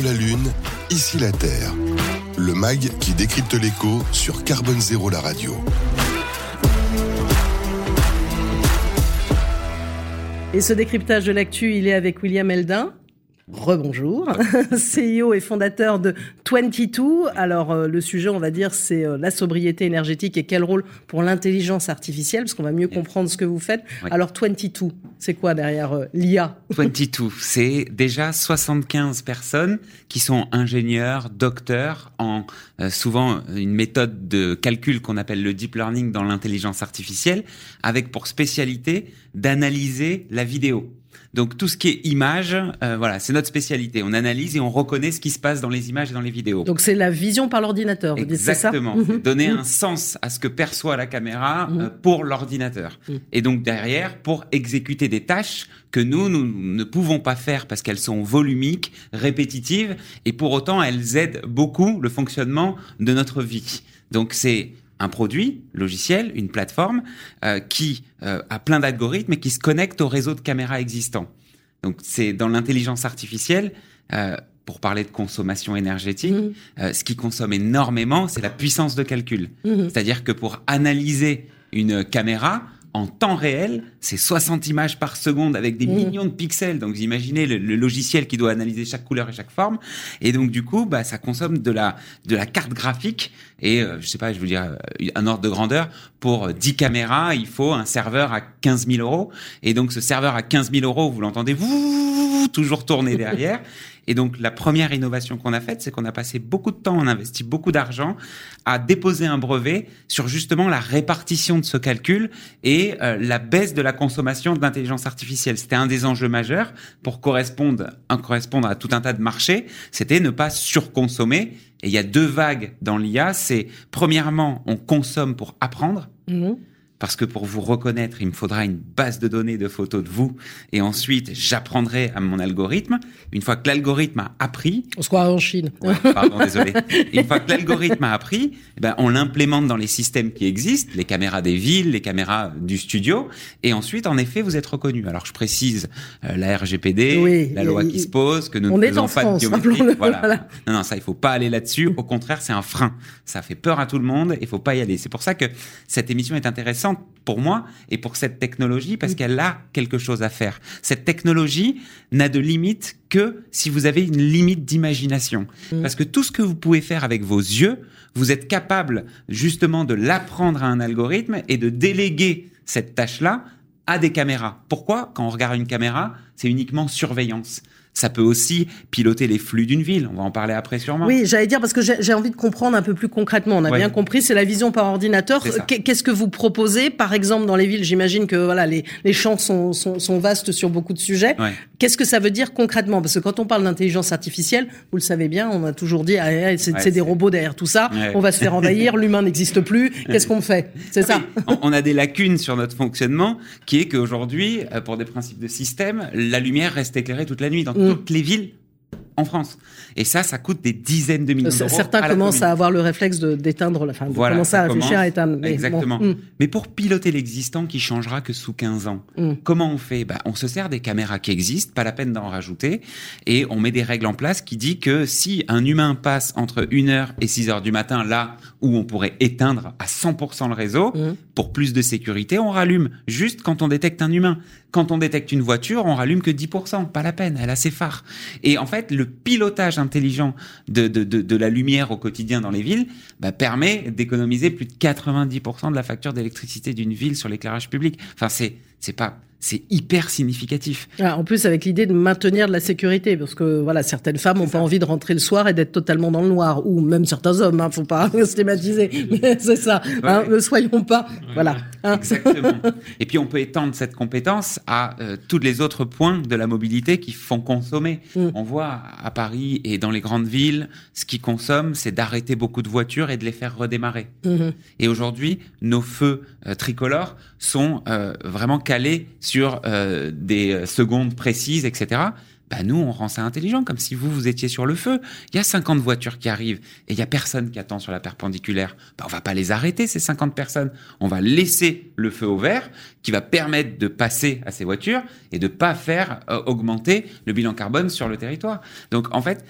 La Lune, ici la Terre. Le MAG qui décrypte l'écho sur Carbone Zéro la radio. Et ce décryptage de l'actu, il est avec William Eldin. Rebonjour, CEO et fondateur de 22. Alors euh, le sujet, on va dire, c'est euh, la sobriété énergétique et quel rôle pour l'intelligence artificielle, parce qu'on va mieux comprendre ce que vous faites. Alors 22, c'est quoi derrière euh, l'IA 22, c'est déjà 75 personnes qui sont ingénieurs, docteurs en souvent une méthode de calcul qu'on appelle le deep learning dans l'intelligence artificielle, avec pour spécialité d'analyser la vidéo. Donc tout ce qui est image, euh, voilà, c'est notre spécialité. On analyse et on reconnaît ce qui se passe dans les images et dans les vidéos. Donc c'est la vision par l'ordinateur. Exactement. Vous Donner un sens à ce que perçoit la caméra euh, pour l'ordinateur. Et donc derrière, pour exécuter des tâches que nous, nous ne pouvons pas faire parce qu'elles sont volumiques, répétitives, et pour autant elles aident beaucoup le fonctionnement de notre vie. Donc c'est un produit logiciel, une plateforme euh, qui euh, a plein d'algorithmes et qui se connecte au réseau de caméras existants. Donc c'est dans l'intelligence artificielle. Euh, pour parler de consommation énergétique, mmh. ce qui consomme énormément, c'est la puissance de calcul. Mmh. C'est-à-dire que pour analyser une caméra, en temps réel, c'est 60 images par seconde avec des mmh. millions de pixels. Donc vous imaginez le, logiciel qui doit analyser chaque couleur et chaque forme. Et donc du coup, bah, ça consomme de la de la carte graphique et euh, je sais pas, je veux dire euh, un ordre de grandeur pour 10 caméras, il faut un serveur à 15 000 euros. Et donc ce serveur à 15 000 euros, vous l'entendez, vous toujours tourner derrière. Et donc la première innovation qu'on a faite, c'est qu'on a passé beaucoup de temps, on a investi beaucoup d'argent à déposer un brevet sur justement la répartition de ce calcul et euh, la baisse de la consommation de l'intelligence artificielle. C'était un des enjeux majeurs pour correspondre, correspondre à tout un tas de marchés. C'était ne pas surconsommer. Et il y a deux vagues dans l'IA. C'est premièrement, on consomme pour apprendre. Mmh parce que pour vous reconnaître, il me faudra une base de données de photos de vous, et ensuite j'apprendrai à mon algorithme. Une fois que l'algorithme a appris, on se croit en Chine. pardon, désolé. Une fois que l'algorithme a appris, eh ben on l'implémente dans les systèmes qui existent, les caméras des villes, les caméras du studio, et ensuite, en effet, vous êtes reconnu. Alors je précise euh, la RGPD, la loi qui se pose, que nous on ne faisons pas de biométrie. Voilà. Non, non, ça, il faut pas aller là-dessus. Au contraire, c'est un frein. Ça fait peur à tout le monde. Il faut pas y aller. C'est pour ça que cette émission est intéressante pour moi et pour cette technologie parce mm. qu'elle a quelque chose à faire. Cette technologie n'a de limite que si vous avez une limite d'imagination. Mm. Parce que tout ce que vous pouvez faire avec vos yeux, vous êtes capable justement de l'apprendre à un algorithme et de déléguer cette tâche-là à des caméras. Pourquoi? Quand on regarde une caméra, c'est uniquement surveillance. Ça peut aussi piloter les flux d'une ville. On va en parler après sûrement. Oui, j'allais dire parce que j'ai envie de comprendre un peu plus concrètement. On a bien compris, c'est la vision par ordinateur. Qu'est-ce que vous proposez, par exemple, dans les villes J'imagine que voilà, les, les champs sont, sont, sont, vastes sur beaucoup de sujets. Qu'est-ce que ça veut dire concrètement? Parce que quand on parle d'intelligence artificielle, vous le savez bien, on a toujours dit ah, ah c'est des robots derrière tout ça. On va se faire envahir, l'humain n'existe plus. Qu'est-ce qu'on fait? C'est ça. on a des lacunes sur notre fonctionnement, qui est qu'aujourd'hui, euh, pour des principes de système, la lumière reste éclairée toute la nuit dans toutes les villes en France. Et ça, ça coûte des dizaines de millions d'euros. Certains commencent à avoir le réflexe d'éteindre, enfin, de commencer à réfléchir à éteindre. Mais Exactement. Hmm. Mais pour piloter l'existant qui changera que sous 15 ans, hmm. comment on fait? Bah, On se sert des caméras qui existent, pas la peine d'en rajouter, et on met des règles en place qui dit que si un humain passe entre 1h et 6h du matin, là où on pourrait éteindre à 100% le réseau, pour plus de sécurité, on rallume juste quand on détecte un humain. Quand on détecte une voiture, on rallume que 10%, pas la peine, elle a ses phares. Et en fait, le pilotage intelligent de, de, de, la lumière au quotidien dans les villes bah, permet d'économiser plus de 90% de la facture d'électricité d'une ville sur l'éclairage public. Enfin, c'est c'est pas c'est hyper significatif. Ah, en plus, avec l'idée de maintenir de la sécurité, parce que voilà, certaines femmes n'ont pas envie de rentrer le soir et d'être totalement dans le noir, ou même certains hommes, hein, faut pas stigmatiser, mais c'est ça. Hein, ne soyons pas, voilà. Hein. Exactement. Et puis on peut étendre cette compétence à euh, tous les autres points de la mobilité qui font consommer. Mm. On voit à Paris et dans les grandes villes, ce qui consomme, c'est d'arrêter beaucoup de voitures et de les faire redémarrer. Mm-hmm. Et aujourd'hui, nos feux euh, tricolores sont euh, vraiment calés sur euh, des secondes précises, etc. Bah nous, on rend ça intelligent, comme si vous, vous étiez sur le feu. Il y a 50 voitures qui arrivent et il y a personne qui attend sur la perpendiculaire. Bah, on va pas les arrêter, ces 50 personnes. On va laisser le feu au vert qui va permettre de passer à ces voitures et de pas faire augmenter le bilan carbone sur le territoire. Donc, en fait,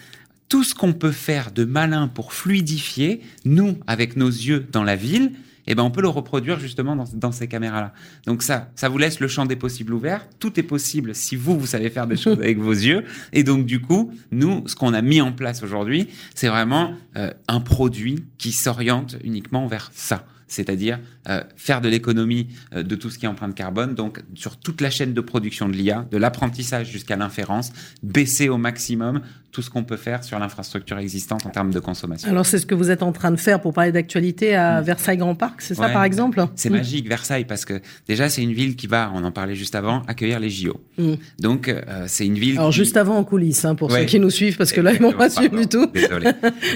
tout ce qu'on peut faire de malin pour fluidifier, nous, avec nos yeux dans la ville, eh ben on peut le reproduire justement dans, dans ces caméras-là. Donc ça, ça vous laisse le champ des possibles ouvert. Tout est possible si vous, vous savez faire des choses avec vos yeux. Et donc du coup, nous, ce qu'on a mis en place aujourd'hui, c'est vraiment euh, un produit qui s'oriente uniquement vers ça c'est-à-dire euh, faire de l'économie euh, de tout ce qui est empreinte carbone, donc sur toute la chaîne de production de l'IA, de l'apprentissage jusqu'à l'inférence, baisser au maximum tout ce qu'on peut faire sur l'infrastructure existante en termes de consommation. Alors c'est ce que vous êtes en train de faire pour parler d'actualité à mm. Versailles Grand Parc, c'est ça par exemple C'est mm. magique Versailles parce que déjà c'est une ville qui va, on en parlait juste avant, accueillir les JO. Mm. Donc euh, c'est une ville. Alors juste avant en coulisses hein, pour ceux qui nous suivent parce que là ils m'ont pas suivi du tout. Désolé.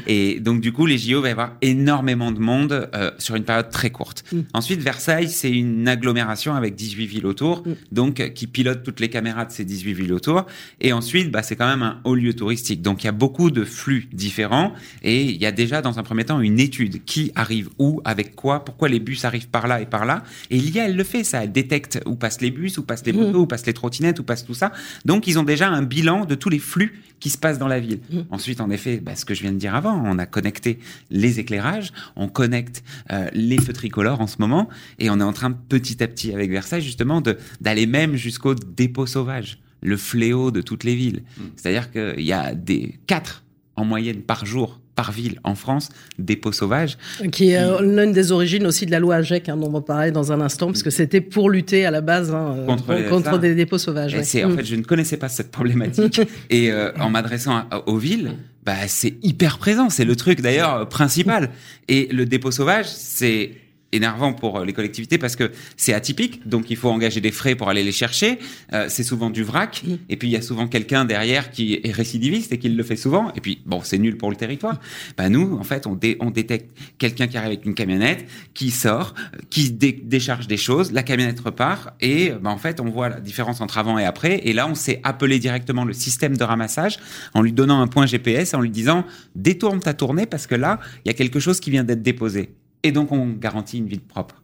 Et donc du coup les JO va y avoir énormément de monde sur une période très courte. Ensuite Versailles c'est une agglomération avec 18 villes autour, donc qui pilote toutes les caméras de ces 18 villes autour. Et ensuite bah, c'est quand même un haut lieu touristique donc il y a beaucoup de flux différents et il y a déjà dans un premier temps une étude qui arrive où, avec quoi, pourquoi les bus arrivent par là et par là. Et l'IA, elle le fait, ça. Elle détecte où passent les bus, où passent les mmh. motos, où passent les trottinettes, où passe tout ça. Donc ils ont déjà un bilan de tous les flux qui se passent dans la ville. Mmh. Ensuite, en effet, bah, ce que je viens de dire avant, on a connecté les éclairages, on connecte euh, les feux tricolores en ce moment, et on est en train petit à petit avec Versailles justement d'aller même jusqu'au dépôt sauvage le fléau de toutes les villes. Hmm. C'est-à-dire qu'il y a des quatre en moyenne par jour par ville en France, dépôts sauvages. Qui est euh, l'une des origines aussi de la loi AGEC, hein, dont on va parler dans un instant, parce que c'était pour lutter à la base hein, euh, contre, des dépôts sauvages. c'est En hmm. fait, je ne connaissais pas cette problématique. et euh, en m'adressant aux villes, bah, c'est hyper présent. C'est le truc d'ailleurs principal. Et le dépôt sauvage, c'est énervant pour euh, les collectivités parce que c'est atypique, donc il faut engager des frais pour aller les chercher. Euh, c'est souvent du vrac, et puis il y a souvent quelqu'un derrière qui est récidiviste et qui le fait souvent. Et puis bon, c'est nul pour le territoire. Bah nous, en fait, on, on détecte quelqu'un qui arrive avec une camionnette, qui sort, qui décharge des choses, la camionnette repart, et bah, en fait, on voit la différence entre avant et après. Et là, on s'est appelé directement le système de ramassage en lui donnant un point GPS, en lui disant détourne ta tournée parce que là, il y a quelque chose qui vient d'être déposé et donc on garantit une ville propre.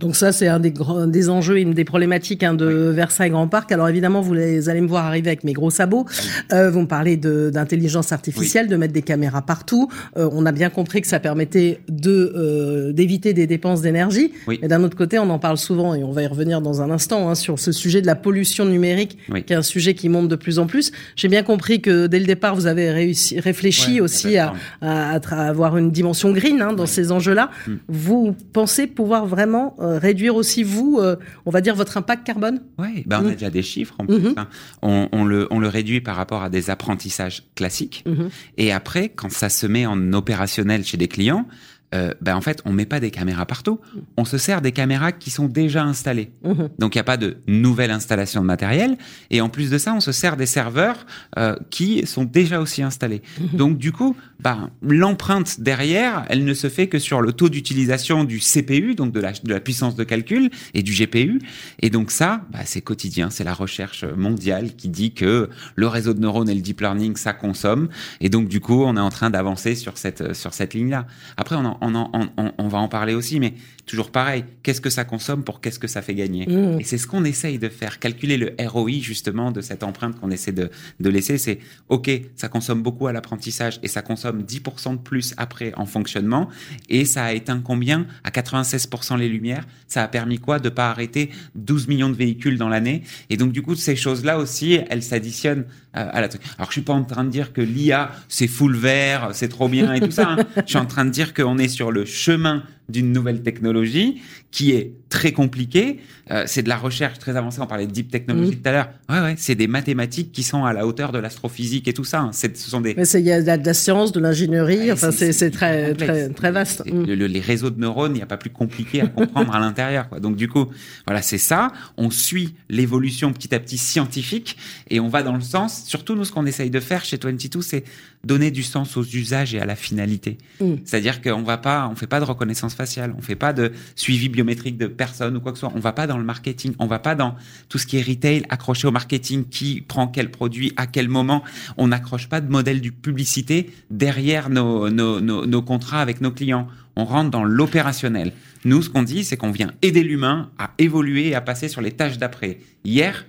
Donc ça, c'est un des, grands, des enjeux, une des problématiques hein, de Versailles Grand Parc. Alors évidemment, vous allez me voir arriver avec mes gros sabots. Euh, vous me parlez d'intelligence artificielle, de mettre des caméras partout. Euh, on a bien compris que ça permettait de euh, d'éviter des dépenses d'énergie. Mais d'un autre côté, on en parle souvent et on va y revenir dans un instant hein, sur ce sujet de la pollution numérique, qui est un sujet qui monte de plus en plus. J'ai bien compris que dès le départ, vous avez réussi, réfléchi aussi à, à, avoir une dimension green hein, dans ces enjeux-là. Hmm. Vous pensez pouvoir vraiment euh, réduire aussi, vous, euh, on va dire, votre impact carbone? Oui, ben on a mmh. déjà des chiffres en plus. Mmh. Hein. On, le, on le réduit par rapport à des apprentissages classiques. Mmh. Et après, quand ça se met en opérationnel chez des clients, euh, ben en fait, on met pas des caméras partout. On se sert des caméras qui sont déjà installées. Mhm. Donc, il n'y a pas de nouvelle installation de matériel. Et en plus de ça, on se sert des serveurs euh, qui sont déjà aussi installés. Mhm. Donc, du coup, ben, l'empreinte derrière, elle ne se fait que sur le taux d'utilisation du CPU, donc de la, de la puissance de calcul, et du GPU. Et donc ça, ben, c'est quotidien. C'est la recherche mondiale qui dit que le réseau de neurones et le deep learning, ça consomme. Et donc, du coup, on est en train d'avancer sur cette, sur cette ligne-là. Après, on en, on, va en parler aussi, mais toujours pareil, qu'est-ce que ça consomme pour qu'est-ce que ça fait gagner mmh. Et c'est ce qu'on essaye de faire, calculer le ROI justement de cette empreinte qu'on essaie de, laisser, c'est ok, ça consomme beaucoup à l'apprentissage et ça consomme 10% de plus après en fonctionnement, et ça a éteint combien? À 96% les lumières, ça a permis quoi? De pas arrêter 12 millions de véhicules dans l'année, et donc du coup ces choses-là aussi, elles s'additionnent à la truc. Alors je suis pas en train de dire que l'IA c'est full vert, c'est trop bien et tout ça, hein. je suis en train de dire qu'on est sur le chemin d'une nouvelle technologie qui est très compliquée. Euh, c'est de la recherche très avancée. On parlait de deep technology mmh. tout à l'heure. Ouais, ouais, c'est des mathématiques qui sont à la hauteur de l'astrophysique et tout ça. Hein. ce sont des. Mais il y a de la, science, de l'ingénierie. enfin, c'est très, très, très vaste. Mmh. les réseaux de neurones, il n'y a pas plus compliqué à comprendre à l'intérieur. Donc du coup, voilà, c'est ça. On suit l'évolution petit à petit scientifique et on va dans le sens. Surtout nous, ce qu'on essaye de faire chez 22, c'est donner du sens aux usages et à la finalité. Mmh. C'est-à-dire qu'on va pas, on fait pas de reconnaissance faciale, on fait pas de suivi biométrique de personnes ou quoi que ce soit. On va pas dans le marketing, on va pas dans tout ce qui est retail accroché au marketing, qui prend quel produit à quel moment. On n'accroche pas de modèle du publicité derrière nos, nos, nos, nos contrats avec nos clients. On rentre dans l'opérationnel. Nous, ce qu'on dit, c'est qu'on vient aider l'humain à évoluer et à passer sur les tâches d'après. Hier,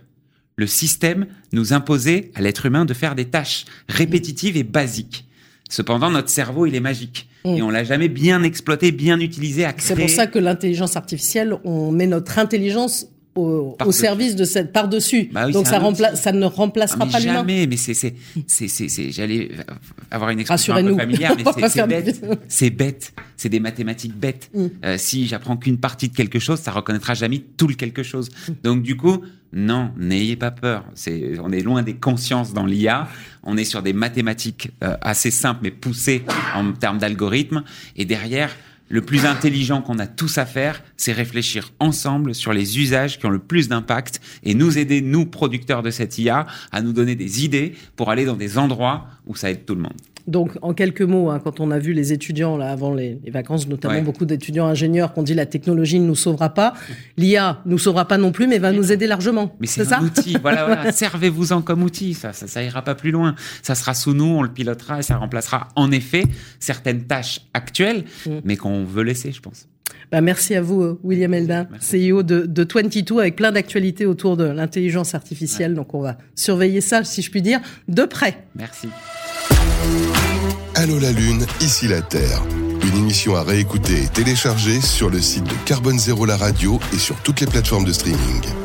le système nous imposait à l'être humain de faire des tâches répétitives et basiques. Cependant, notre cerveau, il est magique. Mm. Et on l'a jamais bien exploité, bien utilisé, C'est pour ça que l'intelligence artificielle, on met notre intelligence au, service de cette par-dessus. Bah Donc ça, remplace, ça ne remplacera ah, pas l'humain. Jamais, mais c'est, c'est, c'est, c'est, j'allais avoir une expression un peu familière, mais c'est, bête. C'est bête. C'est des mathématiques bêtes. Mm. Euh, si j'apprends qu'une partie de quelque chose, ça reconnaîtra jamais tout le quelque chose. Mm. Donc du coup, non, n'ayez pas peur. C'est, on est loin des consciences dans l'IA. On est sur des mathématiques euh, assez simples mais poussées en termes d'algorithmes. Et derrière, le plus intelligent qu'on a tous à faire, c'est réfléchir ensemble sur les usages qui ont le plus d'impact et nous aider, nous, producteurs de cette IA, à nous donner des idées pour aller dans des endroits où ça aide tout le monde. Donc, en quelques mots, hein, quand on a vu les étudiants là avant les, vacances, notamment beaucoup d'étudiants ingénieurs qui ont dit la technologie ne nous sauvera pas, l'IA nous sauvera pas non plus, mais va nous aider largement. Mais c'est un outil. Voilà, voilà. servez-vous-en comme outil. Ça, ça, ça, ira pas plus loin. Ça sera sous nous, on le pilotera et ça remplacera en effet certaines tâches actuelles, mm. mais qu'on veut laisser, je pense. Bah, merci à vous, euh, William Eldin, CEO de, de 22, avec plein d'actualités autour de l'intelligence artificielle. Donc, on va surveiller ça, si je puis dire, de près. Merci. Allô la Lune, ici la Terre. Une émission à réécouter et télécharger sur le site de Carbone Zéro la radio et sur toutes les plateformes de streaming.